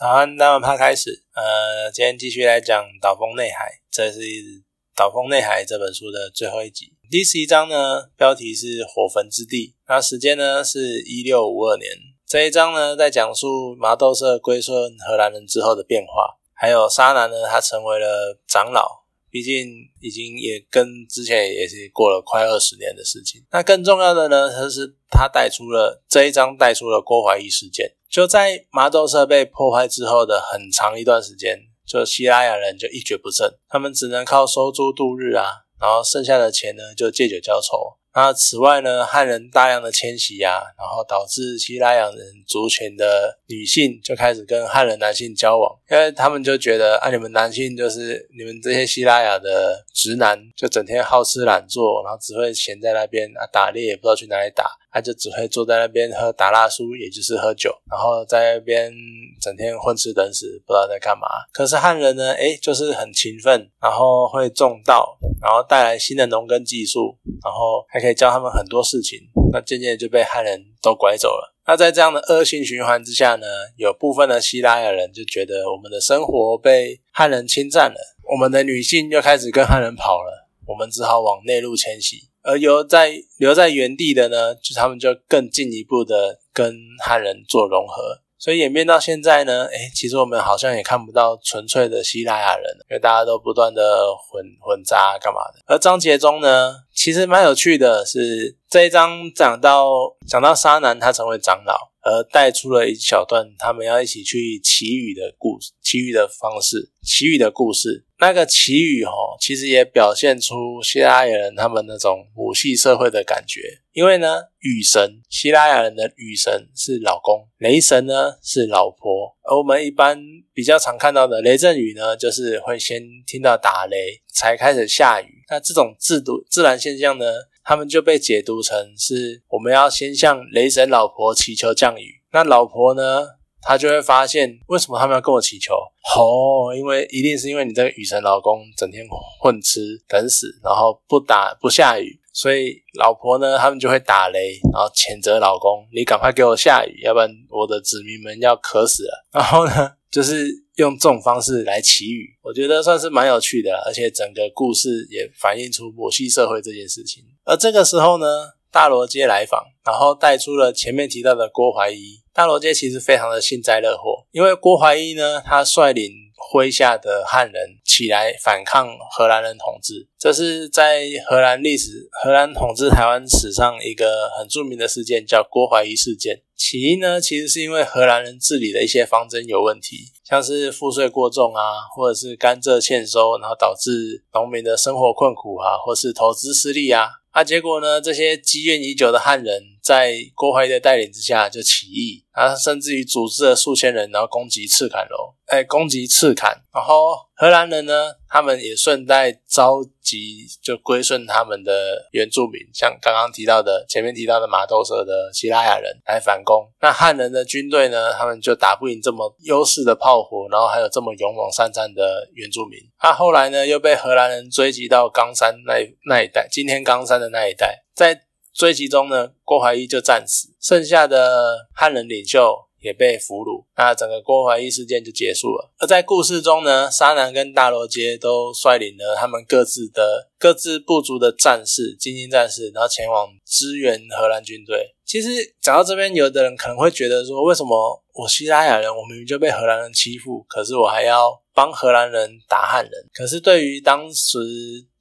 早安，大晚趴开始。呃，今天继续来讲《岛风内海》，这是《岛风内海》这本书的最后一集。第十一章呢，标题是“火焚之地”，那时间呢是一六五二年。这一章呢，在讲述麻豆社归顺荷兰人之后的变化，还有沙男呢，他成为了长老。毕竟已经也跟之前也是过了快二十年的事情。那更重要的呢，就是他带出了这一章带出了郭怀义事件。就在麻豆社被破坏之后的很长一段时间，就西拉雅人就一蹶不振，他们只能靠收租度日啊，然后剩下的钱呢就借酒浇愁。那此外呢，汉人大量的迁徙呀，然后导致西拉雅人族群的女性就开始跟汉人男性交往，因为他们就觉得啊，你们男性就是你们这些西拉雅的直男，就整天好吃懒做，然后只会闲在那边啊，打猎也不知道去哪里打。他就只会坐在那边喝达拉苏，也就是喝酒，然后在那边整天混吃等死，不知道在干嘛。可是汉人呢，诶，就是很勤奋，然后会种稻，然后带来新的农耕技术，然后还可以教他们很多事情。那渐渐就被汉人都拐走了。那在这样的恶性循环之下呢，有部分的希腊人就觉得我们的生活被汉人侵占了，我们的女性又开始跟汉人跑了，我们只好往内陆迁徙。而留在留在原地的呢，就他们就更进一步的跟汉人做融合，所以演变到现在呢，诶，其实我们好像也看不到纯粹的希腊雅人，因为大家都不断的混混杂干嘛的。而章节中呢，其实蛮有趣的是这一章讲到讲到沙男他成为长老。而带出了一小段他们要一起去祈雨的故事，祈雨的方式，祈雨的故事。那个祈雨哈，其实也表现出希腊人他们那种母系社会的感觉。因为呢，雨神，希腊人的雨神是老公，雷神呢是老婆。而我们一般比较常看到的雷阵雨呢，就是会先听到打雷才开始下雨。那这种制度自然现象呢？他们就被解读成是我们要先向雷神老婆祈求降雨。那老婆呢，她就会发现为什么他们要跟我祈求？哦，因为一定是因为你这个雨神老公整天混吃等死，然后不打不下雨，所以老婆呢，他们就会打雷，然后谴责老公，你赶快给我下雨，要不然我的子民们要渴死了。然后呢，就是。用这种方式来祈雨，我觉得算是蛮有趣的，而且整个故事也反映出母系社会这件事情。而这个时候呢，大罗街来访，然后带出了前面提到的郭怀一。大罗街其实非常的幸灾乐祸，因为郭怀一呢，他率领麾下的汉人起来反抗荷兰人统治，这是在荷兰历史、荷兰统治台湾史上一个很著名的事件，叫郭怀一事件。起因呢，其实是因为荷兰人治理的一些方针有问题。像是赋税过重啊，或者是甘蔗欠收，然后导致农民的生活困苦啊，或是投资失利啊，啊，结果呢，这些积怨已久的汉人在郭怀的带领之下就起义，啊，甚至于组织了数千人，然后攻击赤坎楼，哎，攻击赤坎，然后荷兰人呢，他们也顺带召集就归顺他们的原住民，像刚刚提到的前面提到的马豆社的希拉雅人来反攻。那汉人的军队呢，他们就打不赢这么优势的炮火，然后还有这么勇猛善战的原住民。他后来呢，又被荷兰人追击到冈山那那一带，今天冈山的那一带，在追击中呢，郭怀一就战死，剩下的汉人领袖。也被俘虏，那整个郭怀义事件就结束了。而在故事中呢，沙南跟大罗街都率领了他们各自的各自部族的战士、精英战士，然后前往支援荷兰军队。其实讲到这边，有的人可能会觉得说，为什么我希腊雅人，我明明就被荷兰人欺负，可是我还要帮荷兰人打汉人？可是对于当时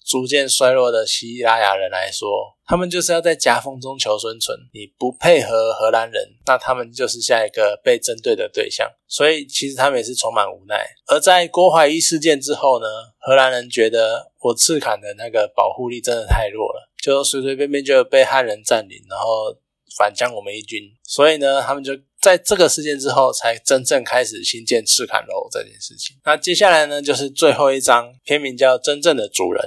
逐渐衰落的希腊雅人来说，他们就是要在夹缝中求生存。你不配合荷兰人，那他们就是下一个被针对的对象。所以其实他们也是充满无奈。而在郭怀一事件之后呢，荷兰人觉得我赤坎的那个保护力真的太弱了，就随随便便就被汉人占领，然后反将我们一军。所以呢，他们就在这个事件之后，才真正开始新建赤坎楼这件事情。那接下来呢，就是最后一章，片名叫《真正的主人》。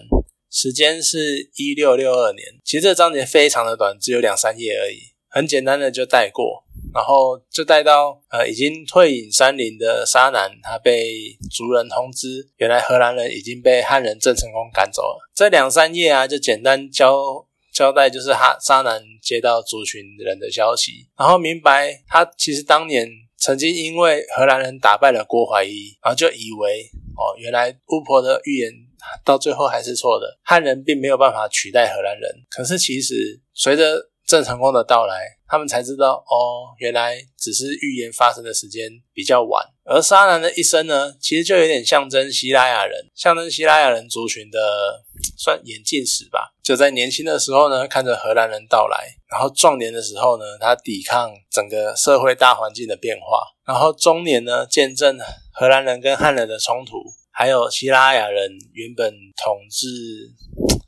时间是一六六二年，其实这章节非常的短，只有两三页而已，很简单的就带过，然后就带到呃已经退隐山林的沙男，他被族人通知，原来荷兰人已经被汉人郑成功赶走了。这两三页啊，就简单交交代，就是哈沙男接到族群人的消息，然后明白他其实当年。曾经因为荷兰人打败了郭怀一，然后就以为哦，原来巫婆的预言到最后还是错的，汉人并没有办法取代荷兰人。可是其实随着郑成功的到来，他们才知道哦，原来只是预言发生的时间比较晚。而沙南的一生呢，其实就有点象征希腊雅人，象征希腊雅人族群的算演进史吧。就在年轻的时候呢，看着荷兰人到来，然后壮年的时候呢，他抵抗整个社会大环境的变化，然后中年呢，见证荷兰人跟汉人的冲突，还有希拉雅人原本统治，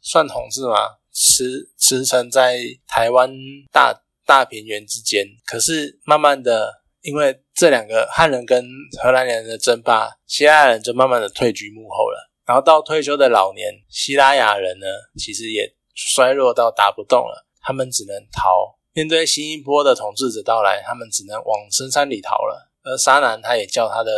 算统治吗？驰驰骋在台湾大大平原之间，可是慢慢的，因为这两个汉人跟荷兰人的争霸，希腊人就慢慢的退居幕后了。然后到退休的老年，希腊雅人呢，其实也衰弱到打不动了，他们只能逃。面对新一波的统治者到来，他们只能往深山里逃了。而沙男他也叫他的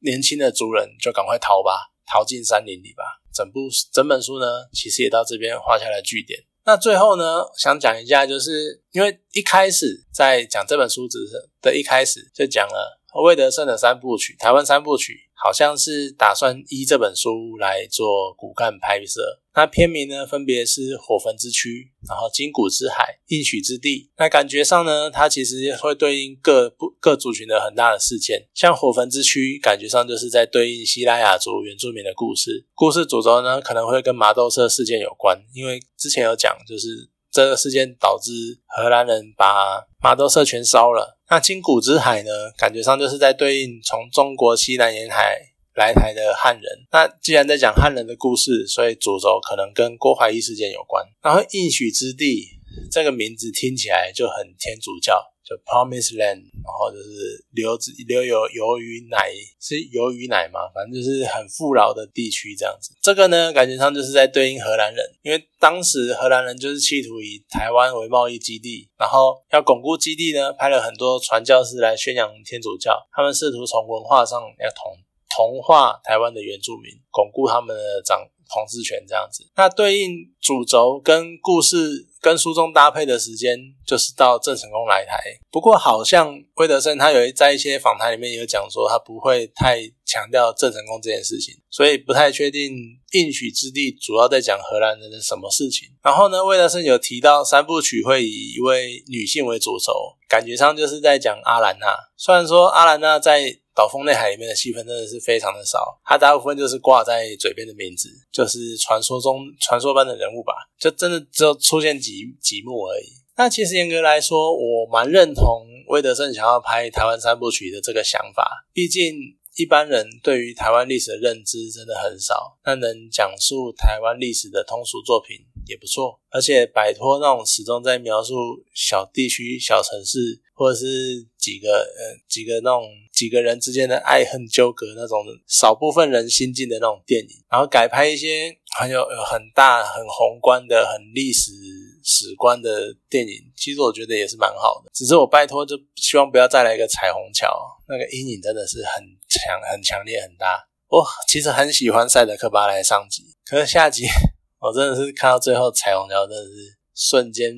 年轻的族人就赶快逃吧，逃进山林里吧。整部整本书呢，其实也到这边画下了句点。那最后呢，想讲一下，就是因为一开始在讲这本书子的一开始就讲了魏德胜的三部曲，台湾三部曲。好像是打算依这本书来做骨干拍摄。那片名呢，分别是《火焚之躯》，然后《金谷之海》、《应许之地》。那感觉上呢，它其实会对应各不各族群的很大的事件。像《火焚之躯》，感觉上就是在对应西拉雅族原住民的故事。故事主轴呢，可能会跟麻豆社事件有关，因为之前有讲，就是这个事件导致荷兰人把马兜社全烧了。那金谷之海呢？感觉上就是在对应从中国西南沿海来台的汉人。那既然在讲汉人的故事，所以主轴可能跟郭怀义事件有关。然后应许之地这个名字听起来就很天主教。就 Promise Land，然后就是留子流有鱿鱼奶是鱿鱼奶嘛，反正就是很富饶的地区这样子。这个呢，感觉上就是在对应荷兰人，因为当时荷兰人就是企图以台湾为贸易基地，然后要巩固基地呢，派了很多传教士来宣扬天主教，他们试图从文化上要同同化台湾的原住民，巩固他们的掌统治权这样子。那对应主轴跟故事。跟书中搭配的时间就是到郑成功来台，不过好像魏德森他有在一些访谈里面有讲说，他不会太强调郑成功这件事情，所以不太确定应许之地主要在讲荷兰人的什么事情。然后呢，魏德森有提到三部曲会以一位女性为主轴，感觉上就是在讲阿兰娜。虽然说阿兰娜在岛风内海里面的戏份真的是非常的少，他大部分就是挂在嘴边的名字，就是传说中传说般的人物吧，就真的只有出现几几幕而已。那其实严格来说，我蛮认同魏德胜想要拍台湾三部曲的这个想法，毕竟一般人对于台湾历史的认知真的很少，那能讲述台湾历史的通俗作品也不错，而且摆脱那种始终在描述小地区、小城市。或者是几个呃几个那种几个人之间的爱恨纠葛那种少部分人心境的那种电影，然后改拍一些很有有很大很宏观的很历史史观的电影，其实我觉得也是蛮好的。只是我拜托，就希望不要再来一个彩虹桥，那个阴影真的是很强很强烈很大。我其实很喜欢赛德克巴莱上集，可是下集我真的是看到最后彩虹桥真的是瞬间。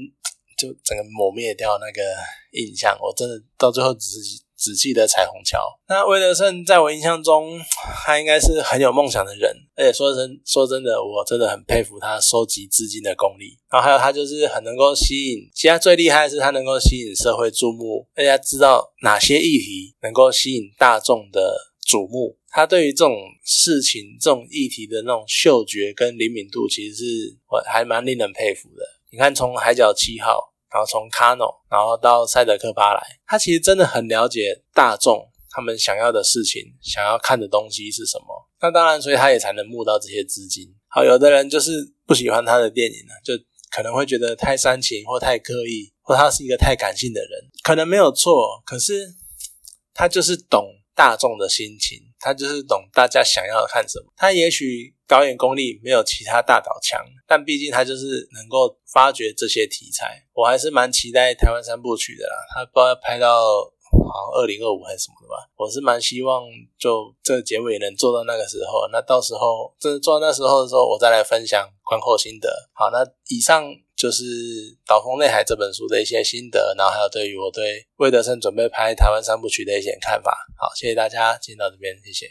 就整个抹灭掉那个印象，我真的到最后只是只记得彩虹桥。那魏德胜在我印象中，他应该是很有梦想的人，而且说真说真的，我真的很佩服他收集资金的功力。然后还有他就是很能够吸引，其他最厉害的是他能够吸引社会注目，大家知道哪些议题能够吸引大众的瞩目。他对于这种事情、这种议题的那种嗅觉跟灵敏度，其实是还蛮令人佩服的。你看，从海角七号，然后从卡诺，然后到塞德克巴莱，他其实真的很了解大众他们想要的事情，想要看的东西是什么。那当然，所以他也才能募到这些资金。好，有的人就是不喜欢他的电影呢，就可能会觉得太煽情或太刻意，或他是一个太感性的人，可能没有错。可是他就是懂大众的心情，他就是懂大家想要看什么。他也许。导演功力没有其他大导强，但毕竟他就是能够发掘这些题材，我还是蛮期待台湾三部曲的啦。他不知道拍到好像二零二五还是什么的吧，我是蛮希望就这个结尾能做到那个时候。那到时候真做到那时候的时候，我再来分享观后心得。好，那以上就是《岛风内海》这本书的一些心得，然后还有对于我对魏德森准备拍台湾三部曲的一些看法。好，谢谢大家，今天到这边，谢谢。